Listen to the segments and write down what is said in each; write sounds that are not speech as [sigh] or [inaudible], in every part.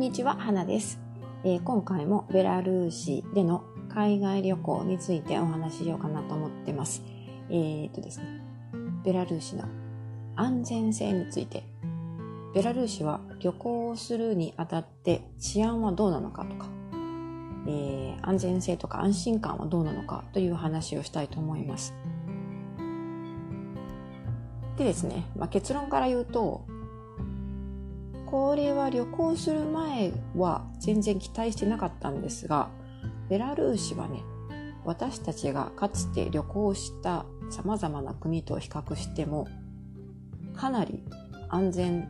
んにちは、花です、えー、今回もベラルーシでの海外旅行についてお話ししようかなと思ってます。えー、っとですね、ベラルーシの安全性について。ベラルーシは旅行をするにあたって治安はどうなのかとか、えー、安全性とか安心感はどうなのかという話をしたいと思います。でですね、まあ、結論から言うと、これは旅行する前は全然期待してなかったんですが、ベラルーシはね、私たちがかつて旅行した様々な国と比較しても、かなり安全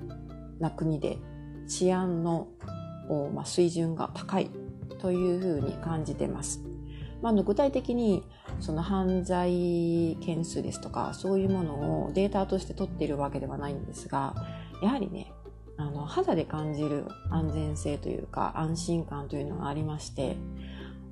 な国で治安の、ま、水準が高いというふうに感じてます。まあ、の具体的にその犯罪件数ですとかそういうものをデータとして取っているわけではないんですがやはりねの肌で感じる安全性というか安心感というのがありまして、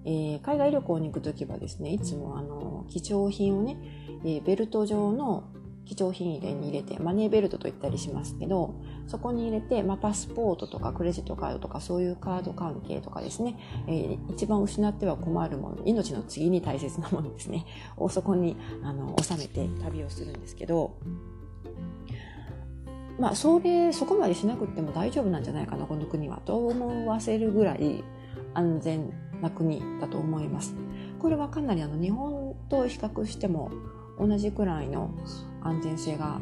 えー、海外旅行に行く時はですねいつもあの貴重品をね、えー、ベルト状の貴重品入れに入れてマネーベルトと言ったりしますけどそこに入れて、まあ、パスポートとかクレジットカードとかそういうカード関係とかですね、えー、一番失っては困るもの命の次に大切なものですねをそこにあの収めて旅をするんですけどまあ、それ、そこまでしなくても大丈夫なんじゃないかな、この国は。と思わせるぐらい安全な国だと思います。これはかなりあの日本と比較しても同じくらいの安全性が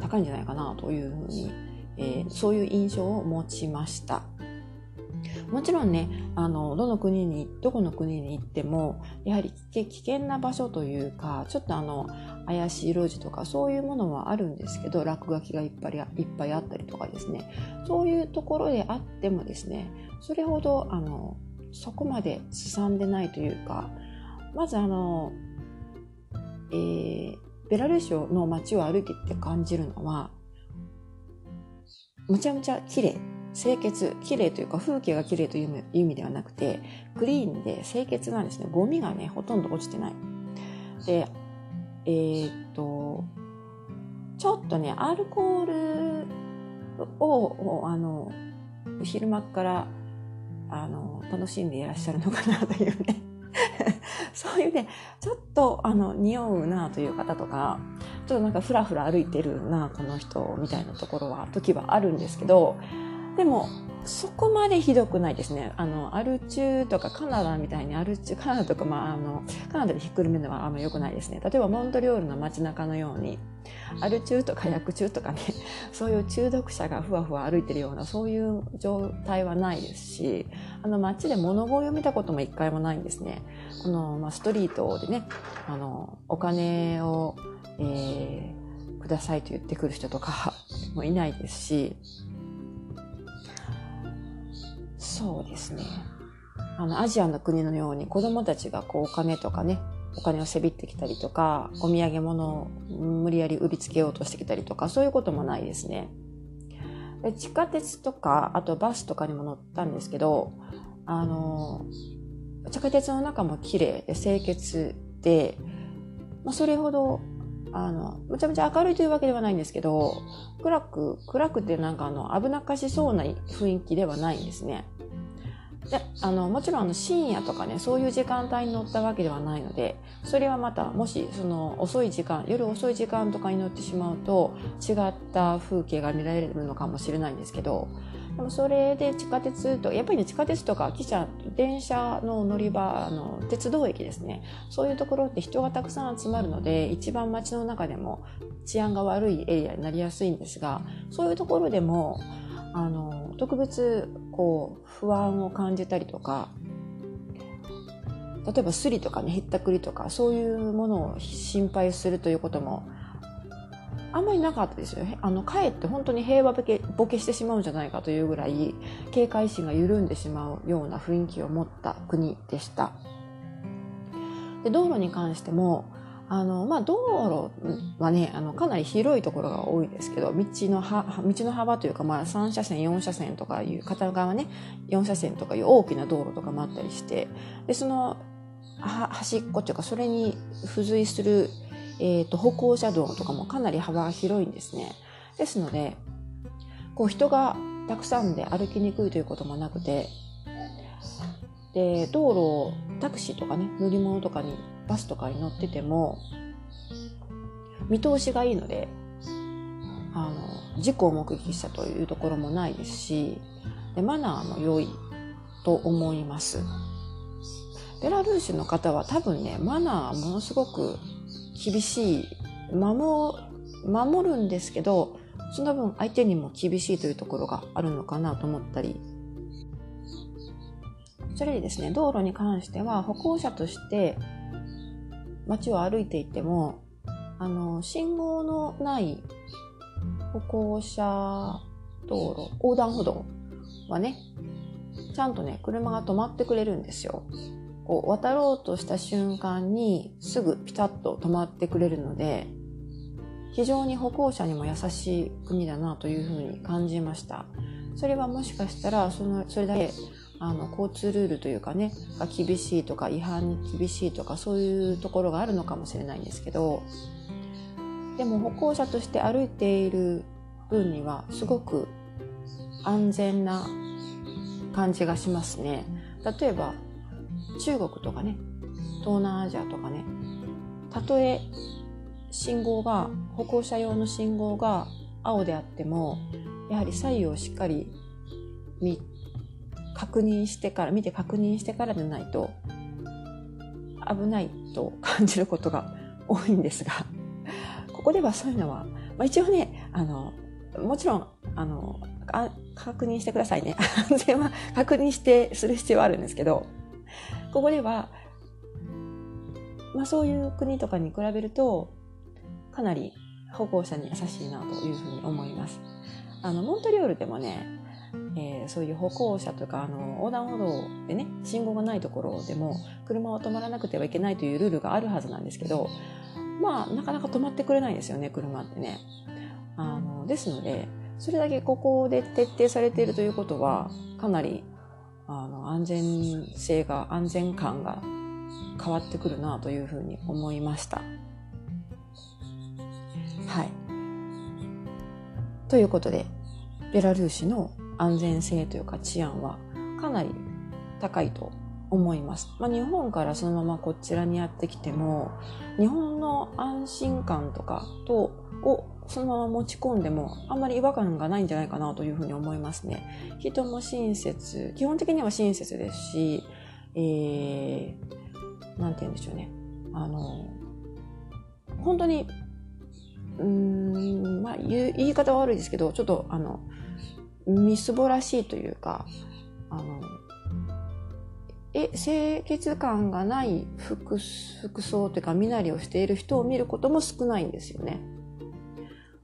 高いんじゃないかなというふうに、えー、そういう印象を持ちました。もちろんね、あの、どの国に、どこの国に行っても、やはり危険な場所というか、ちょっとあの、怪しい路地とかそういうものはあるんですけど、落書きがいっぱいいっぱいあったりとかですね、そういうところであってもですね、それほど、あの、そこまで進んでないというか、まずあの、えー、ベラルーシの街を歩いてって感じるのは、むちゃむちゃ綺麗。清潔、綺麗というか風景が綺麗という意味ではなくて、クリーンで清潔なんですね。ゴミがね、ほとんど落ちてない。で、えー、っと、ちょっとね、アルコールを、あの、昼間からあの楽しんでいらっしゃるのかなというね [laughs] そういうねちょっとあの匂うなという方とかちょっとなんかふらふら歩いてるなこの人みたいなところは時はあるんですけどでもそこまでひどくないですね。あの、アル中とかカナダみたいにアル中、カナダとか、まあ、あの、カナダでひっくるめるのはあんま良くないですね。例えばモントリオールの街中のように、アル中とか薬中とかね、[laughs] そういう中毒者がふわふわ歩いてるような、そういう状態はないですし、あの街で物乞いを見たことも一回もないんですね。この、まあ、ストリートでね、あの、お金を、えー、くださいと言ってくる人とかもいないですし、そうですね。あの、アジアの国のように子供たちがこうお金とかね、お金をせびってきたりとか、お土産物を無理やり売りつけようとしてきたりとか、そういうこともないですね。で地下鉄とか、あとバスとかにも乗ったんですけど、あの、地下鉄の中も綺麗で清潔で、まあ、それほど、あの、むちゃむちゃ明るいというわけではないんですけど、暗く、暗くてなんかあの、危なっかしそうな雰囲気ではないんですね。であのもちろんあの深夜とかねそういう時間帯に乗ったわけではないのでそれはまたもしその遅い時間夜遅い時間とかに乗ってしまうと違った風景が見られるのかもしれないんですけどでもそれで地下鉄とやっぱりね地下鉄とか汽車電車の乗り場の鉄道駅ですね。そういうところって人がたくさん集まるので一番街の中でも治安が悪いエリアになりやすいんですがそういうところでもあの特別こう不安を感じたりとか例えばスリとかねひったくりとかそういうものを心配するということもあんまりなかったですよ。あの、かえって本当に平和ボケボケしてしまうんじゃないかというぐらい、警戒心が緩んでしまうような雰囲気を持った国でした。で、道路に関しても、あの、まあ、道路はね、あの、かなり広いところが多いですけど、道のは、道の幅というか、まあ、3車線、4車線とかいう、片側ね、4車線とかいう大きな道路とかもあったりして、で、その、は、端っこというか、それに付随する、えっ、ー、と、歩行者道とかもかなり幅が広いんですね。ですので、こう、人がたくさんで歩きにくいということもなくてで道路をタクシーとかね乗り物とかにバスとかに乗ってても見通しがいいのであの事故を目撃したというところもないですしでマナーも良いと思いますベラルーシの方は多分ねマナーものすごく厳しい。守守るんですけどその分相手にも厳しいというところがあるのかなと思ったり。それでですね道路に関しては歩行者として街を歩いていてもあの信号のない歩行者道路横断歩道はねちゃんとね車が止まってくれるんですよ。こう渡ろうとした瞬間にすぐピタッと止まってくれるので非常に歩行者にも優しい国だなというふうに感じました。それはもしかしたらそのそれだけあの交通ルールというかねが厳しいとか違反に厳しいとかそういうところがあるのかもしれないんですけどでも歩行者として歩いている分にはすごく安全な感じがしますね。例えば中国とかね東南アジアとかねたとえ信号が歩行者用の信号が青であってもやはり左右をしっかり見確認してから見て確認してからでないと危ないと感じることが多いんですがここではそういうのは、まあ、一応ねあのもちろんあの確認してくださいね。[laughs] 安全は確認してする必要はあるんですけどここでは、まあ、そういう国とかに比べるとかなり歩行者に優しいなというふうに思います。あのモントリオールでもね、えー、そういう歩行者とかあの横断歩道でね信号がないところでも車は止まらなくてはいけないというルールがあるはずなんですけどまあなかなか止まってくれないですよね車ってね。あのですのでそれだけここで徹底されているということはかなりあの安全性が安全感が変わってくるなというふうに思いました。はい。ということでベラルーシの安全性というか治安はかなり高いと思います。まあ、日本からそのままこちらにやってきても日本の安心感とかとをそのまま持ち込んでもあんまり違和感がないんじゃないかなというふうに思いますね。人も親切、基本的には親切ですし、えー、なんて言うんでしょうね。あの、本当に、うん、まあ言い方は悪いですけど、ちょっとあの、みすぼらしいというか、あの、え清潔感がない服服装というか身なりをしている人を見ることも少ないんですよね。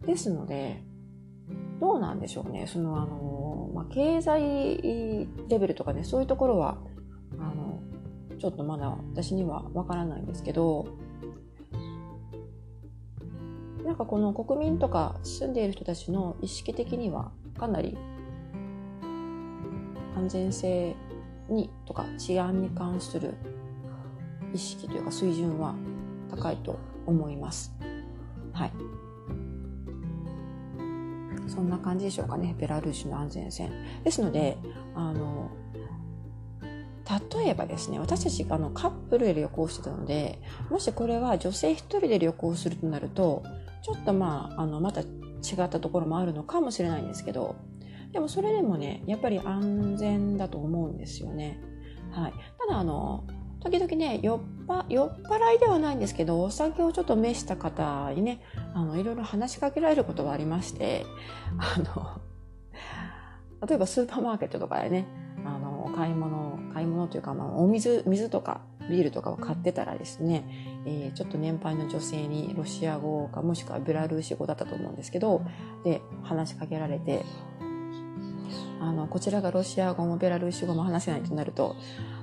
ですので、どうなんでしょうね。その、あの、まあ、経済レベルとかね、そういうところは、あの、ちょっとまだ私にはわからないんですけど、なんかこの国民とか住んでいる人たちの意識的にはかなり安全性にとか治安に関する意識というか水準は高いと思います。はい。そんな感じでしょうかね。ベラルーシの安全線。ですのであの例えばですね私たちあのカップルで旅行してたのでもしこれは女性1人で旅行するとなるとちょっとまああのまた違ったところもあるのかもしれないんですけどでもそれでもねやっぱり安全だと思うんですよね。はい、ただあの時々ね酔っ酔っ払いではないんですけどお酒をちょっと召した方にねあのいろいろ話しかけられることがありましてあの例えばスーパーマーケットとかでねあの買い物買い物というか、まあ、お水水とかビールとかを買ってたらですね、えー、ちょっと年配の女性にロシア語かもしくはベラルーシ語だったと思うんですけどで話しかけられてあのこちらがロシア語もベラルーシ語も話せないとなると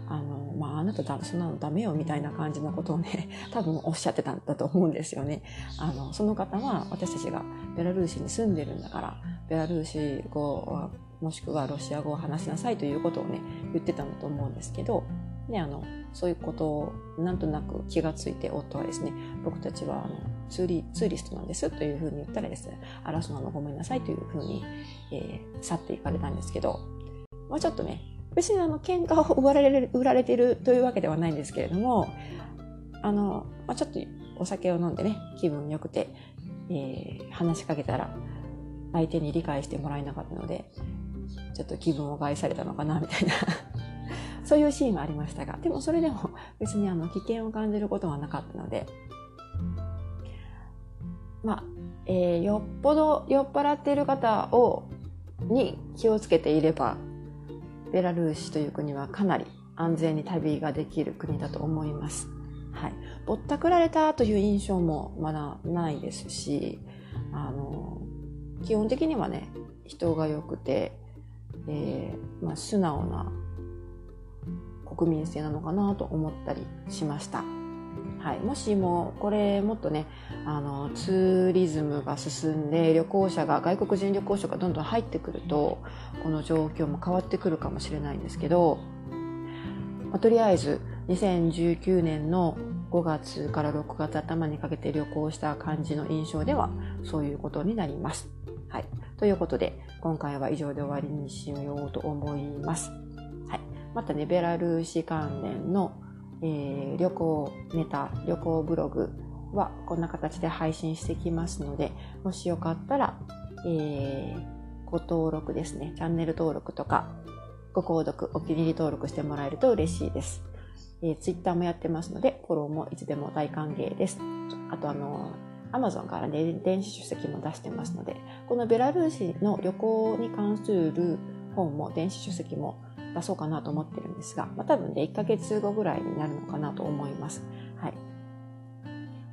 あの、まあ、あなただそんなのダメよみたいな感じのことをね、多分おっしゃってたんだと思うんですよね。あの、その方は私たちがベラルーシに住んでるんだから、ベラルーシ語はもしくはロシア語を話しなさいということをね、言ってたんだと思うんですけど、ね、あの、そういうことをなんとなく気がついて夫はですね、僕たちはあのツーリツーリストなんですというふうに言ったらですね、荒らすのもごめんなさいというふうに、えー、去っていかれたんですけど、まあちょっとね、別にあの、喧嘩を売られる、売られてるというわけではないんですけれども、あの、まあちょっとお酒を飲んでね、気分良くて、えー、話しかけたら、相手に理解してもらえなかったので、ちょっと気分を害されたのかな、みたいな。[laughs] そういうシーンはありましたが、でもそれでも別にあの危険を感じることはなかったので、まあ、えー、よっぽど酔っ払っている方を、に気をつけていれば、ベラルーシという国はかなり安全に旅ができる国だと思います。はい。ぼったくられたという印象もまだないですし、あの、基本的にはね、人が良くて、えー、まあ、素直な国民性なのかなと思ったりしました。はい、もしもこれもっとねあのツーリズムが進んで旅行者が外国人旅行者がどんどん入ってくるとこの状況も変わってくるかもしれないんですけど、まあ、とりあえず2019年の5月から6月頭にかけて旅行した感じの印象ではそういうことになります。はい。ということで、今回は以上で終わりにしようと思います。はい。またね、ベラルーシ関連のえー、旅行ネタ、旅行ブログはこんな形で配信してきますので、もしよかったら、えー、ご登録ですね、チャンネル登録とか、ご購読、お気に入り登録してもらえると嬉しいです。えー、Twitter もやってますので、フォローもいつでも大歓迎です。あとあの、Amazon からね、電子書籍も出してますので、このベラルーシの旅行に関する本も電子書籍も出そうかなと思ってるんですが、まあ、多分ね、1ヶ月後ぐらいになるのかなと思います。はい。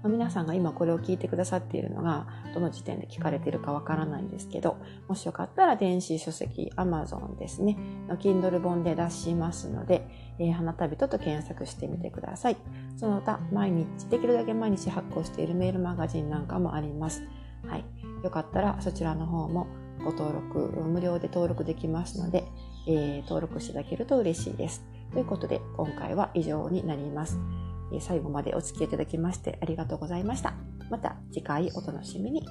まあ、皆さんが今これを聞いてくださっているのが、どの時点で聞かれているかわからないんですけど、もしよかったら電子書籍 Amazon ですね、の Kindle 本で出しますので、えー、花旅人と検索してみてください。その他、毎日、できるだけ毎日発行しているメールマガジンなんかもあります。はい。よかったらそちらの方もご登録、無料で登録できますので、えー、登録していただけると嬉しいです。ということで、今回は以上になります。最後までお付き合いいただきましてありがとうございました。また次回お楽しみに。